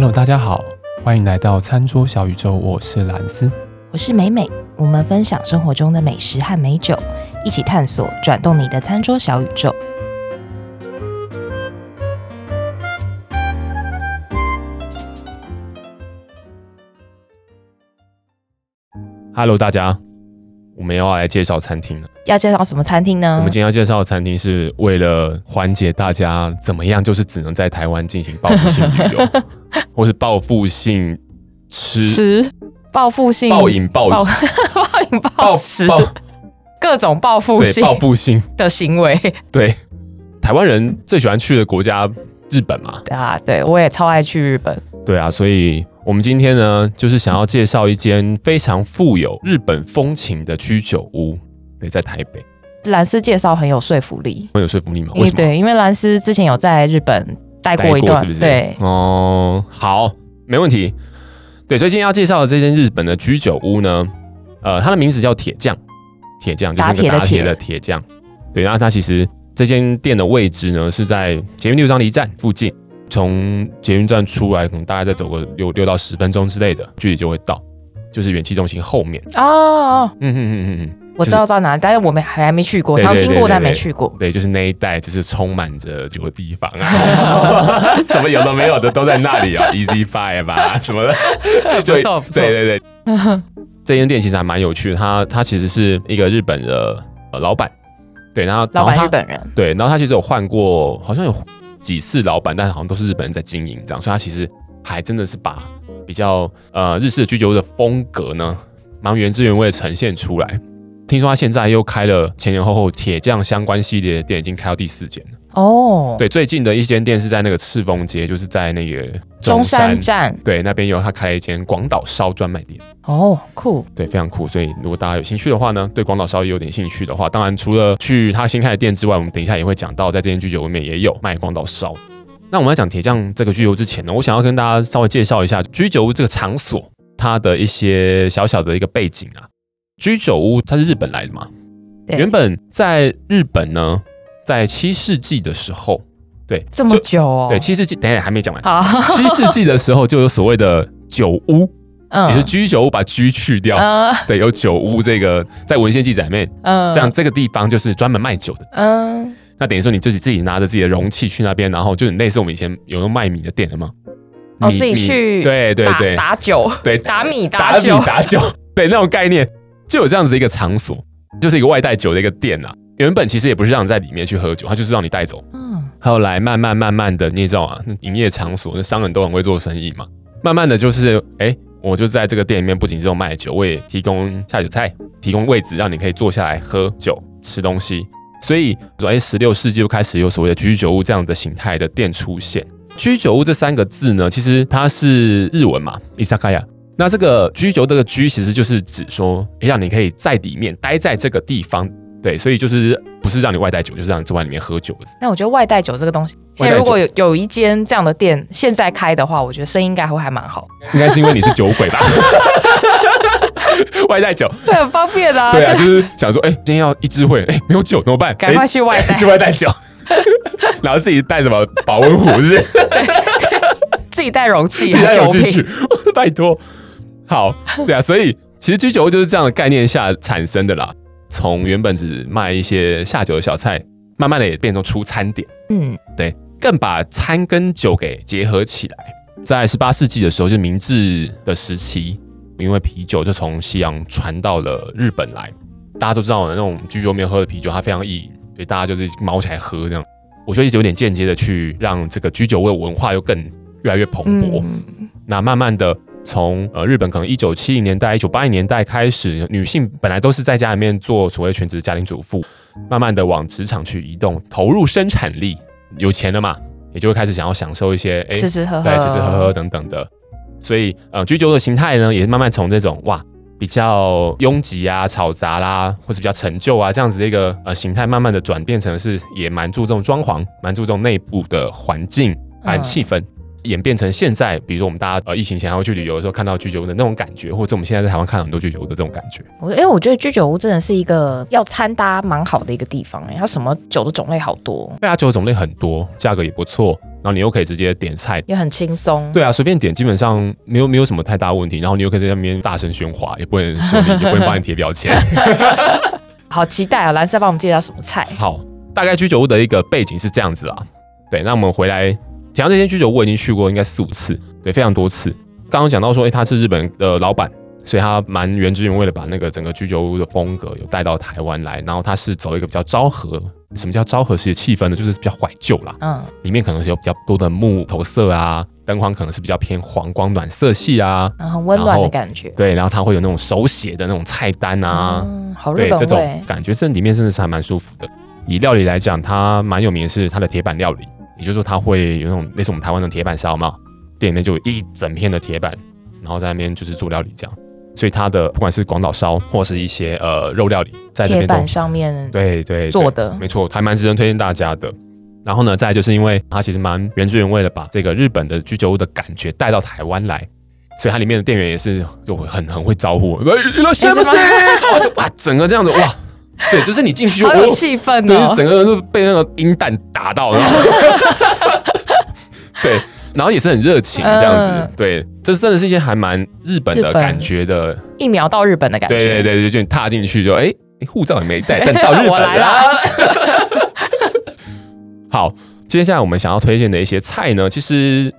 Hello，大家好，欢迎来到餐桌小宇宙，我是蓝斯，我是美美，我们分享生活中的美食和美酒，一起探索转动你的餐桌小宇宙。Hello，大家，我们要来介绍餐厅了。要介绍什么餐厅呢？我们今天要介绍的餐厅是为了缓解大家怎么样，就是只能在台湾进行报复性旅游，或是报复性吃、吃报复性暴饮暴 暴饮暴食，各种报复性报复性的行为。对，台湾人最喜欢去的国家日本嘛？对啊，对我也超爱去日本。对啊，所以我们今天呢，就是想要介绍一间非常富有日本风情的居酒屋。对，在台北，兰斯介绍很有说服力，很有说服力吗？为什么？对，因为兰斯之前有在日本待过一段，是不是？对，哦，好，没问题。对，所以今天要介绍的这间日本的居酒屋呢，呃，它的名字叫铁匠，铁匠就是那个打铁的铁匠。对，然后它其实这间店的位置呢是在捷运六张犁站附近，从捷运站出来，可能大概再走个六六到十分钟之类的距离就会到，就是元气中心后面。哦，嗯嗯嗯嗯嗯。我知道在哪，但是我们还还没去过，常经过但没去过。对，就是那一带，就是充满着这个地方啊，什么有的没有的都在那里啊，Easy Five 啊什么的，不错不错。对对对，这间店其实还蛮有趣的，他他其实是一个日本的老板，对，然后老板日本人，对，然后他其实有换过，好像有几次老板，但是好像都是日本人在经营这样，所以他其实还真的是把比较呃日式的居酒屋的风格呢，蛮原汁原味的呈现出来。听说他现在又开了前前后后铁匠相关系列的店，已经开到第四间了。哦，对，最近的一间店是在那个赤峰街，就是在那个中山，站，对，那边有他开了一间广岛烧专卖店。哦，酷，对，非常酷。所以如果大家有兴趣的话呢，对广岛烧也有点兴趣的话，当然除了去他新开的店之外，我们等一下也会讲到，在这间居酒屋里面也有卖广岛烧。那我们在讲铁匠这个居酒屋之前呢，我想要跟大家稍微介绍一下居酒屋这个场所它的一些小小的一个背景啊。居酒屋它是日本来的嘛？原本在日本呢，在七世纪的时候，对，这么久哦，对，七世纪，等一下还没讲完。好，七世纪的时候就有所谓的酒屋，嗯，也是居酒屋，把居去掉，嗯，对，有酒屋这个在文献记载里面，嗯，这样这个地方就是专门卖酒的，嗯，那等于说你自己自己拿着自己的容器去那边，然后就很类似我们以前有用卖米的店的吗？哦，自己去，对对对，打酒，对，打米打酒，打酒，对，那种概念。就有这样子的一个场所，就是一个外带酒的一个店啊。原本其实也不是让你在里面去喝酒，他就是让你带走。嗯，后来慢慢慢慢的，你知道啊，营业场所那商人都很会做生意嘛。慢慢的就是，哎、欸，我就在这个店里面，不仅只有卖酒，我也提供下酒菜，提供位置让你可以坐下来喝酒吃东西。所以说，哎，十六世纪就开始有所谓的居酒屋这样的形态的店出现。居酒屋这三个字呢，其实它是日文嘛，伊萨卡亚。那这个居酒这个居其实就是指说，让你可以在里面待在这个地方，对，所以就是不是让你外带酒，就是让你坐在里面喝酒的。那我觉得外带酒这个东西，现在如果有有一间这样的店现在开的话，我觉得生意应该会还蛮好。应该是因为你是酒鬼吧？外带酒会很方便啊。对啊，就是想说，哎、欸，今天要一支会，哎、欸，没有酒怎么办？赶快去外带、欸，去外带酒，然后自己带什么保温壶，是不是？自己带容器，自己带容器去，拜托。好，对啊，所以其实居酒屋就是这样的概念下产生的啦。从原本只卖一些下酒的小菜，慢慢的也变成出餐点。嗯，对，更把餐跟酒给结合起来。在十八世纪的时候，就明治的时期，因为啤酒就从西洋传到了日本来，大家都知道那种居酒屋喝的啤酒它非常易饮，所以大家就是卯起来喝这样。我觉得一直有点间接的去让这个居酒屋的文化又更越来越蓬勃。嗯、那慢慢的。从呃日本可能一九七零年代、一九八零年代开始，女性本来都是在家里面做所谓全职家庭主妇，慢慢的往职场去移动，投入生产力，有钱了嘛，也就会开始想要享受一些哎，吃吃喝喝，对，吃吃喝喝等等的。所以呃，居酒的形态呢，也是慢慢从这种哇比较拥挤啊、吵杂啦，或是比较陈旧啊这样子的一个呃形态，慢慢的转变成是也蛮注重装潢，蛮注重内部的环境和气氛。嗯演变成现在，比如说我们大家呃疫情前还会去旅游的时候看到居酒屋的那种感觉，或者我们现在在台湾看到很多居酒屋的这种感觉。我因为我觉得居酒屋真的是一个要餐搭蛮好的一个地方哎，它什么酒的种类好多，对啊，酒的种类很多，价格也不错，然后你又可以直接点菜，也很轻松。对啊，随便点基本上没有没有什么太大问题，然后你又可以在那边大声喧哗，也不会说你，也不会帮你贴标签。好期待啊！蓝色帮我们介绍什么菜？好，大概居酒屋的一个背景是这样子啦。对，那我们回来。提到这间居酒屋，我已经去过，应该四五次，对，非常多次。刚刚讲到说，哎、欸，他是日本的老板，所以他蛮原汁原味的把那个整个居酒屋的风格有带到台湾来。然后他是走一个比较昭和，什么叫昭和式的气氛呢？就是比较怀旧啦。嗯，里面可能是有比较多的木头色啊，灯光可能是比较偏黄光暖色系啊，很温暖的感觉。对，然后它会有那种手写的那种菜单啊，嗯、好日本味。这种感觉，这里面真的是还蛮舒服的。以料理来讲，它蛮有名的是它的铁板料理。也就是说，它会有那种类似我们台湾的铁板烧嘛，店里面就有一整片的铁板，然后在那边就是做料理这样。所以它的不管是广岛烧或是一些呃肉料理，在铁板上面对对做的，没错，还蛮值得推荐大家的。然后呢，再来就是因为它其实蛮原汁原味的把这个日本的居酒屋的感觉带到台湾来，所以它里面的店员也是就很很会招呼，来来，是不是？哇，整个这样子哇。对，就是你进去就好有气氛哦，对，就是整个人都被那个银弹打到了，对，然后也是很热情这样子，嗯、对，这真的是一些还蛮日本的感觉的，一秒到日本的感觉，对对对，就你踏进去就哎，护照也没带，但到日本 来了。好，接下来我们想要推荐的一些菜呢，其实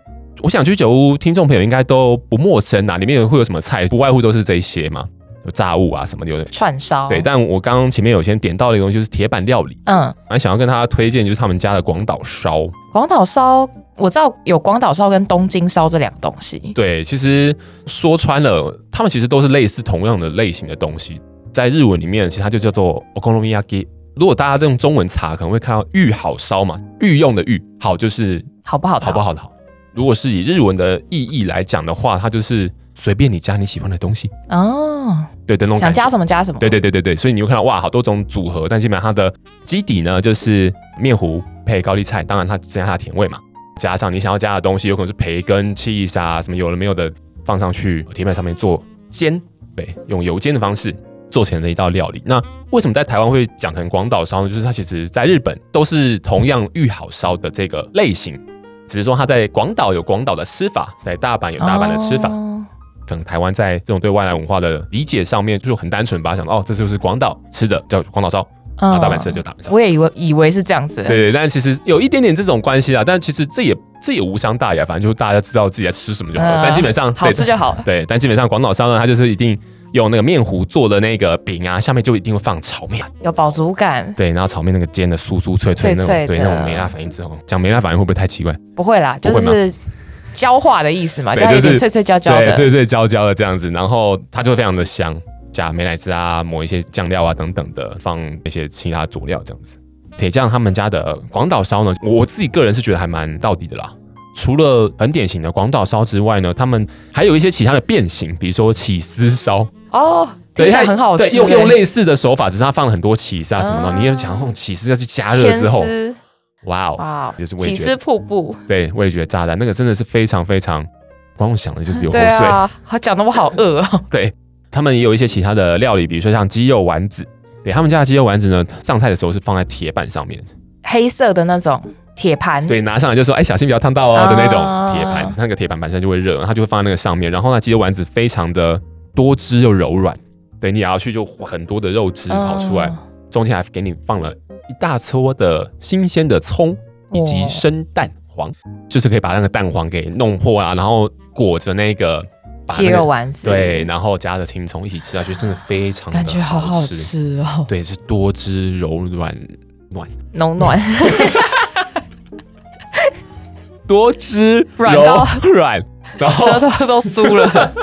我想居酒屋听众朋友应该都不陌生啊，里面会有什么菜，不外乎都是这些嘛。有炸物啊什么的，有串烧。对，但我刚刚前面有先点到的一个东西，就是铁板料理。嗯，蛮想要跟大家推荐，就是他们家的广岛烧。广岛烧，我知道有广岛烧跟东京烧这两个东西。对，其实说穿了，他们其实都是类似同样的类型的东西。在日文里面，其实它就叫做 okonomiyaki。如果大家用中文查，可能会看到御好烧嘛，御用的御，好就是好不好，好不好的好。如果是以日文的意义来讲的话，它就是。随便你加你喜欢的东西哦，对的那种想加什么加什么，对对对对对，所以你会看到哇，好多种组合，但基本上它的基底呢就是面糊配高丽菜，当然它增加它的甜味嘛，加上你想要加的东西，有可能是培根、cheese 啊什么有的没有的放上去铁板上面做煎，对，用油煎的方式做成的一道料理。那为什么在台湾会讲成广岛烧呢？就是它其实在日本都是同样御好烧的这个类型，只是说它在广岛有广岛的吃法，在大阪有大阪的吃法。哦可能台湾在这种对外来文化的理解上面，就很单纯，把它想到哦，这就是广岛吃的，叫广岛烧，啊，大阪吃的就大阪烧。我也以为以为是这样子，对对，但其实有一点点这种关系啦。但其实这也这也无伤大雅，反正就是大家知道自己在吃什么就好了。但基本上好吃就好。对，但基本上广岛烧呢，它就是一定用那个面糊做的那个饼啊，下面就一定会放炒面，有饱足感。对，然后炒面那个煎的酥酥脆脆那种，对那种梅辣反应之后，讲梅辣反应会不会太奇怪？不会啦，就是。焦化的意思嘛，加一点脆脆焦焦的，对，脆脆焦焦的这样子，然后它就非常的香，加美乃滋啊，抹一些酱料啊等等的，放一些其他佐料这样子。铁匠他们家的广岛烧呢，我自己个人是觉得还蛮到底的啦。除了很典型的广岛烧之外呢，他们还有一些其他的变形，比如说起司烧哦，对，它很好吃，用用类似的手法，只是它放了很多起司啊什么的，啊、你也想用起司要去加热之后。哇哦，就是味觉。瀑布，对，味觉炸弹那个真的是非常非常，光我想的就是流口水。啊，他讲的我好饿哦。对，他们也有一些其他的料理，比如说像鸡肉丸子，对，他们家的鸡肉丸子呢，上菜的时候是放在铁板上面，黑色的那种铁盘，对，拿上来就说，哎，小心不要烫到哦的那种铁盘，那个铁盘本身就会热，它就会放在那个上面，然后呢，鸡肉丸子非常的多汁又柔软，对，你咬下去就很多的肉汁跑出来，中间还给你放了。一大撮的新鲜的葱以及生蛋黄，哦、就是可以把那个蛋黄给弄破啊，然后裹着那个鸡肉丸子，对，然后加着青葱一起吃下去，真的非常的好吃，感觉好好吃哦。对，是多汁柔软暖。浓暖，多汁软到软，然后舌头 都酥了，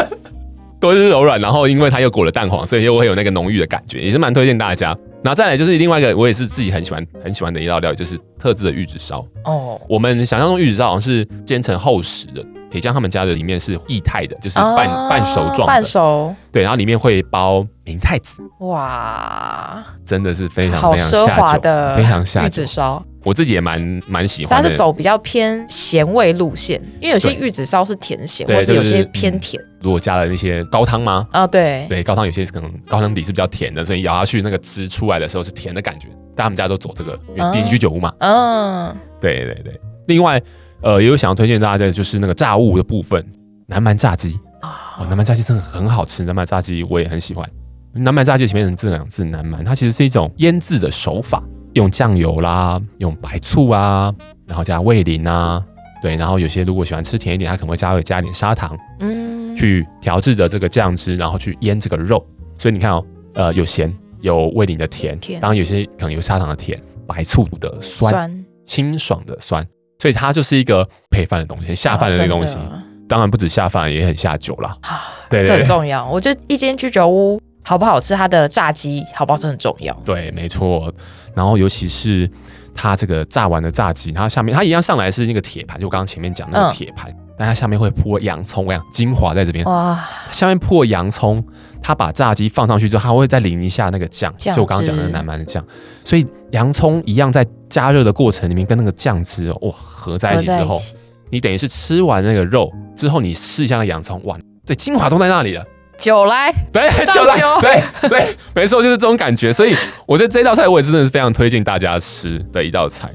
多汁柔软，然后因为它又裹了蛋黄，所以又会有那个浓郁的感觉，也是蛮推荐大家。然后再来就是另外一个，我也是自己很喜欢很喜欢的一道料理，就是特制的玉子烧。哦，我们想象中玉子烧好像是煎成厚实的，铁匠他们家的里面是液态的，就是半、啊、半熟状的。半熟。对，然后里面会包明太子。哇，真的是非常非常下酒，非常下酒。玉子烧。我自己也蛮蛮喜欢。它是走比较偏咸味路线，因为有些玉子烧是甜咸，或是有些偏甜。如果加了那些高汤吗？啊，对对，高汤有些可能高汤底是比较甜的，所以咬下去那个汁出来的时候是甜的感觉。但他们家都走这个，因为邻居酒屋嘛。嗯，对对对。另外，呃，也有想要推荐大家的就是那个炸物的部分，南蛮炸鸡啊，南蛮炸鸡真的很好吃，南蛮炸鸡我也很喜欢。南蛮炸鸡前面的这两字南蛮，它其实是一种腌制的手法，用酱油啦，用白醋啊，然后加味淋啊，对，然后有些如果喜欢吃甜一点，它可能会加会加一点砂糖，嗯，去调制的这个酱汁，然后去腌这个肉。所以你看哦，呃，有咸，有味淋的甜，甜当然有些可能有砂糖的甜，白醋的酸，酸清爽的酸，所以它就是一个配饭的东西，下饭的那个东西。哦、当然不止下饭，也很下酒啦。啊，对，对，对，这很重要。我觉得一间居酒屋。好不好吃？它的炸鸡好不好吃很重要。对，没错。然后尤其是它这个炸完的炸鸡，它下面它一样上来是那个铁盘，就我刚刚前面讲那个铁盘，嗯、但它下面会铺洋葱，我想精华在这边。哇！下面铺洋葱，它把炸鸡放上去之后，它会再淋一下那个酱，酱就我刚刚讲的南蛮的酱。所以洋葱一样在加热的过程里面跟那个酱汁哇合在一起之后，你等于是吃完那个肉之后，你试一下那洋葱，哇，对，精华都在那里了。酒来，对，酒来，对对，没错，就是这种感觉。所以我觉得这道菜我也真的是非常推荐大家吃的一道菜。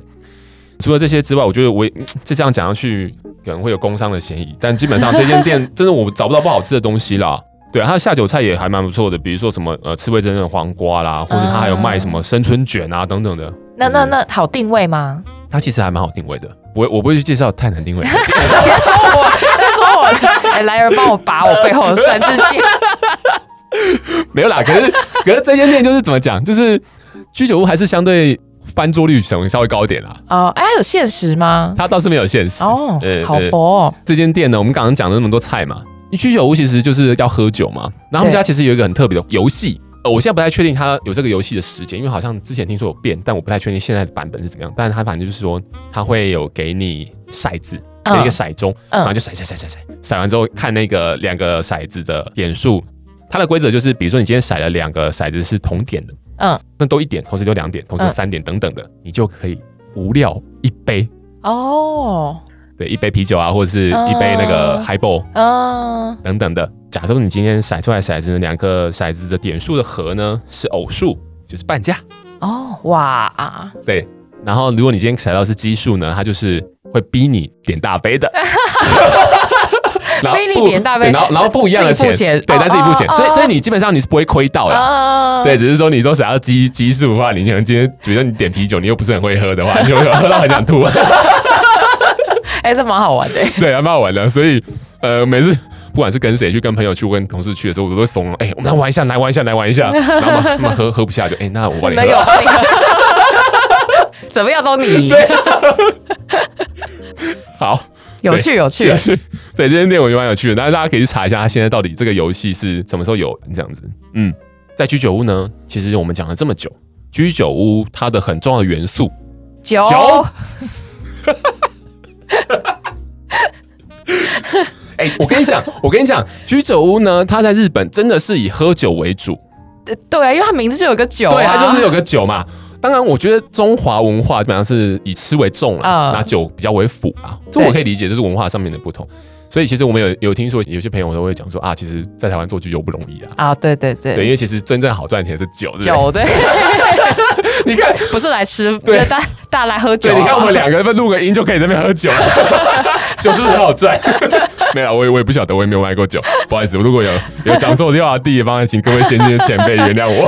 除了这些之外，我觉得我就这样讲下去可能会有工伤的嫌疑，但基本上这间店 真的我找不到不好吃的东西啦。对啊，它的下酒菜也还蛮不错的，比如说什么呃刺味噌的黄瓜啦，或者它还有卖什么生春卷啊等等的。那那那好定位吗？它其实还蛮好定位的。我我不会去介绍太难定位。别说我，哎，来人帮我拔我背后的三支箭。没有啦，可是可是这间店就是怎么讲，就是居酒屋还是相对翻桌率稍微稍微高一点啦。哦，哎，有限时吗？它倒是没有限时哦。对，好佛哦。这间店呢，我们刚刚讲了那么多菜嘛，居酒屋其实就是要喝酒嘛。然后他们家其实有一个很特别的游戏。呃，我现在不太确定它有这个游戏的时间，因为好像之前听说有变，但我不太确定现在的版本是怎么样。但是它反正就是说，它会有给你骰子，给一个骰盅，然后就骰骰骰骰骰，骰完之后看那个两个骰子的点数。它的规则就是，比如说你今天骰了两个骰子是同点的，嗯，那都一点，同时就两点，同时三点等等的，你就可以无料一杯哦。对，一杯啤酒啊，或者是一杯那个 Highball，嗯，等等的。假设你今天骰出来骰子，两个骰子的点数的和呢是偶数，就是半价。哦，哇啊！对，然后如果你今天骰到是奇数呢，它就是会逼你点大杯的。逼你点大杯，然后然后不一样的钱，对，但是一付钱，所以所以你基本上你是不会亏到的。对，只是说你都想要奇奇数的话，你可能今天觉得你点啤酒，你又不是很会喝的话，你就会喝到很想吐。哎、欸，这蛮好玩的。对，还蛮好玩的。所以，呃，每次不管是跟谁去，跟朋友去，跟同事去的时候，我都会怂了，哎、欸，我们来玩一下，来玩一下，来玩一下。然后他们喝喝不下就，哎、欸，那我帮你喝。怎么样都你。对。好，有趣，有趣，有趣。对，这间店我觉得蛮有趣的，但是大家可以去查一下，它现在到底这个游戏是什么时候有这样子。嗯，在居酒屋呢，其实我们讲了这么久，居酒屋它的很重要的元素，酒。哎、欸，我跟你讲，我跟你讲，居酒屋呢，它在日本真的是以喝酒为主。对啊，因为它名字就有个酒、啊，对，它就是有个酒嘛。当然，我觉得中华文化基本上是以吃为重啊，拿酒比较为辅啊。这我可以理解，这是文化上面的不同。所以其实我们有有听说，有些朋友都会讲说啊，其实，在台湾做居酒不容易啊。啊，对对对，对，因为其实真正好赚钱是酒，酒对。你看，不是来吃，对，大大来喝酒。对，你看我们两个人录个音就可以在那边喝酒，酒是不是很好赚？没有，我也我也不晓得，我也没有买过酒，不好意思，如果有有讲错的话，第一方面请各位先进的前辈原谅我。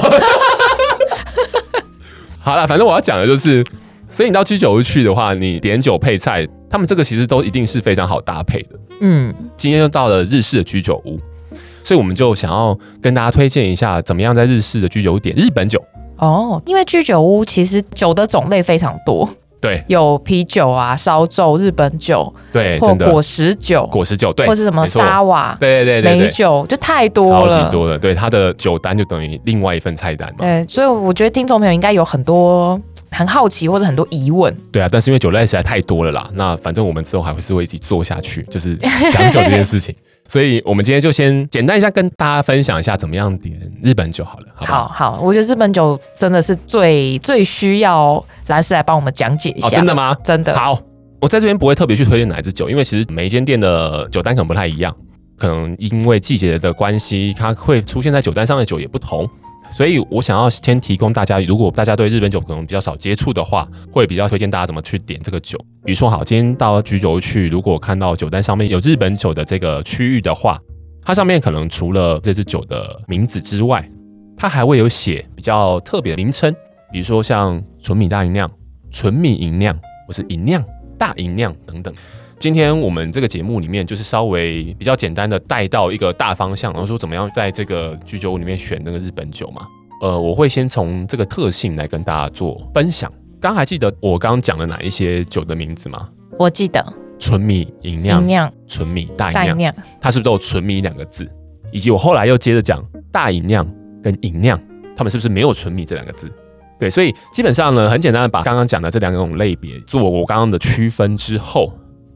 好了，反正我要讲的就是，所以你到居酒屋去的话，你点酒配菜。他们这个其实都一定是非常好搭配的。嗯，今天又到了日式的居酒屋，所以我们就想要跟大家推荐一下，怎么样在日式的居酒屋点日本酒。哦，因为居酒屋其实酒的种类非常多，对，有啤酒啊、烧酒、日本酒，对，或果实酒、果实酒，对，或是什么沙瓦，对对对，美酒就太多了，超级多了。对，它的酒单就等于另外一份菜单嘛。对，所以我觉得听众朋友应该有很多。很好奇或者很多疑问，对啊，但是因为酒类实在太多了啦，那反正我们之后还会是会一起做下去，就是讲酒这件事情。所以我们今天就先简单一下跟大家分享一下怎么样点日本酒好了，好不好？好，好，我觉得日本酒真的是最最需要兰斯来帮我们讲解一下。哦，真的吗？真的。好，我在这边不会特别去推荐哪一支酒，因为其实每一间店的酒单可能不太一样，可能因为季节的关系，它会出现在酒单上的酒也不同。所以我想要先提供大家，如果大家对日本酒可能比较少接触的话，会比较推荐大家怎么去点这个酒。比如说，好，今天到居酒去，如果看到酒单上面有日本酒的这个区域的话，它上面可能除了这支酒的名字之外，它还会有写比较特别的名称，比如说像纯米大吟酿、纯米吟酿，或是吟酿、大吟酿等等。今天我们这个节目里面，就是稍微比较简单的带到一个大方向，然后说怎么样在这个居酒屋里面选那个日本酒嘛。呃，我会先从这个特性来跟大家做分享。刚还记得我刚刚讲了哪一些酒的名字吗？我记得纯米吟酿、纯米大吟酿，它是不是都有纯米两个字？以及我后来又接着讲大吟酿跟吟酿，他们是不是没有纯米这两个字？对，所以基本上呢，很简单的把刚刚讲的这两种类别做我刚刚的区分之后。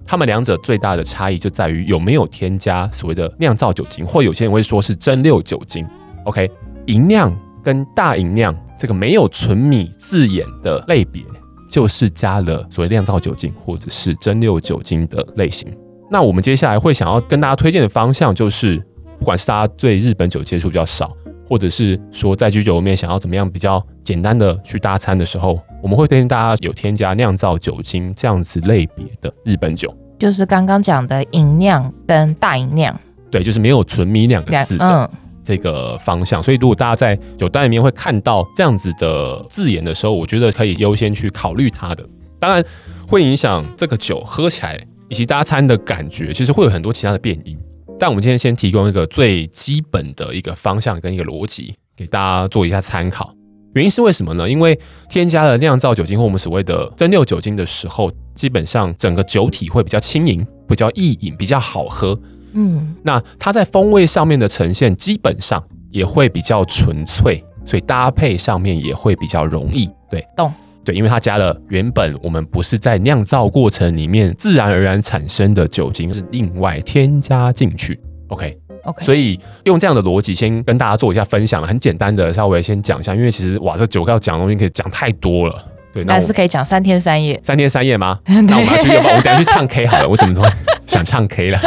他们两者最大的差异就在于有没有添加所谓的酿造酒精，或有些人会说是蒸馏酒精。OK，银酿跟大银酿这个没有纯米字眼的类别，就是加了所谓酿造酒精或者是蒸馏酒精的类型。那我们接下来会想要跟大家推荐的方向，就是不管是大家对日本酒接触比较少，或者是说在居酒屋里面想要怎么样比较简单的去搭餐的时候。我们会推荐大家有添加酿造酒精这样子类别的日本酒，就是刚刚讲的银酿跟大吟酿，对，就是没有纯米两个字的这个方向。所以如果大家在酒单里面会看到这样子的字眼的时候，我觉得可以优先去考虑它的。当然会影响这个酒喝起来以及搭餐的感觉，其实会有很多其他的变因。但我们今天先提供一个最基本的一个方向跟一个逻辑，给大家做一下参考。原因是为什么呢？因为添加了酿造酒精或我们所谓的蒸馏酒精的时候，基本上整个酒体会比较轻盈、比较易饮、比较好喝。嗯，那它在风味上面的呈现基本上也会比较纯粹，所以搭配上面也会比较容易。对，懂。对，因为它加了原本我们不是在酿造过程里面自然而然产生的酒精，是另外添加进去。OK。Okay. 所以用这样的逻辑先跟大家做一下分享，很简单的稍微先讲一下，因为其实哇，这酒要讲的东西可以讲太多了，对，那但是可以讲三天三夜，三天三夜吗？那我们要去，要不我等下去唱 K 好了，我怎么说 想唱 K 了？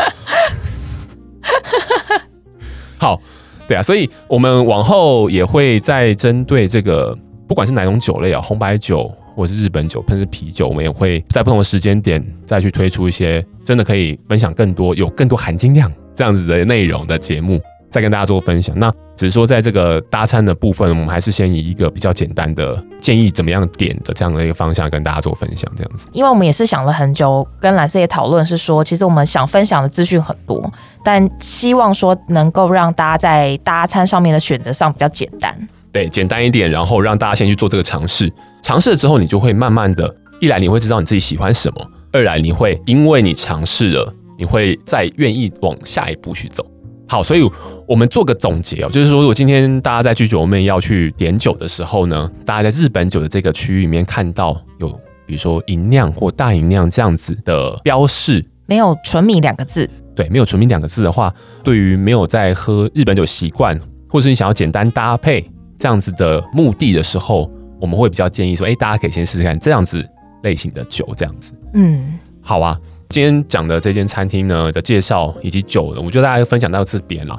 好，对啊，所以我们往后也会再针对这个，不管是哪种酒类啊，红白酒或是日本酒，甚至啤酒，我们也会在不同的时间点再去推出一些真的可以分享更多、有更多含金量。这样子的内容的节目，再跟大家做分享。那只是说，在这个搭餐的部分，我们还是先以一个比较简单的建议，怎么样点的这样的一个方向跟大家做分享。这样子，因为我们也是想了很久，跟蓝色也讨论，是说，其实我们想分享的资讯很多，但希望说能够让大家在搭餐上面的选择上比较简单。对，简单一点，然后让大家先去做这个尝试。尝试了之后，你就会慢慢的，一来你会知道你自己喜欢什么，二来你会因为你尝试了。你会再愿意往下一步去走。好，所以我们做个总结哦，就是说，如果今天大家在居酒屋要去点酒的时候呢，大家在日本酒的这个区域里面看到有，比如说银酿或大银酿这样子的标示，没有纯米两个字，对，没有纯米两个字的话，对于没有在喝日本酒习惯，或是你想要简单搭配这样子的目的的时候，我们会比较建议说，哎，大家可以先试试看这样子类型的酒，这样子，嗯，好啊。今天讲的这间餐厅呢的介绍以及酒的，我觉得大家分享到这边了。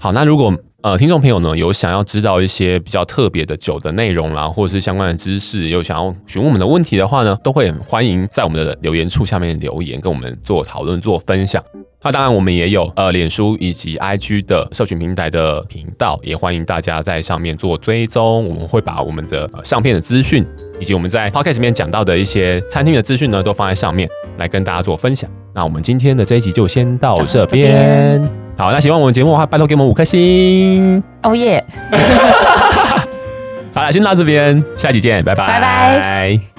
好，那如果呃听众朋友呢有想要知道一些比较特别的酒的内容啦，或者是相关的知识，有想要询问我们的问题的话呢，都会欢迎在我们的留言处下面留言，跟我们做讨论、做分享。那当然，我们也有呃脸书以及 IG 的社群平台的频道，也欢迎大家在上面做追踪。我们会把我们的相片的资讯，以及我们在 Podcast 里面讲到的一些餐厅的资讯呢，都放在上面来跟大家做分享。那我们今天的这一集就先到这边。好，那喜欢我们节目的话，拜托给我们五颗星。哦耶！好了，先到这边，下期见，拜拜。拜拜。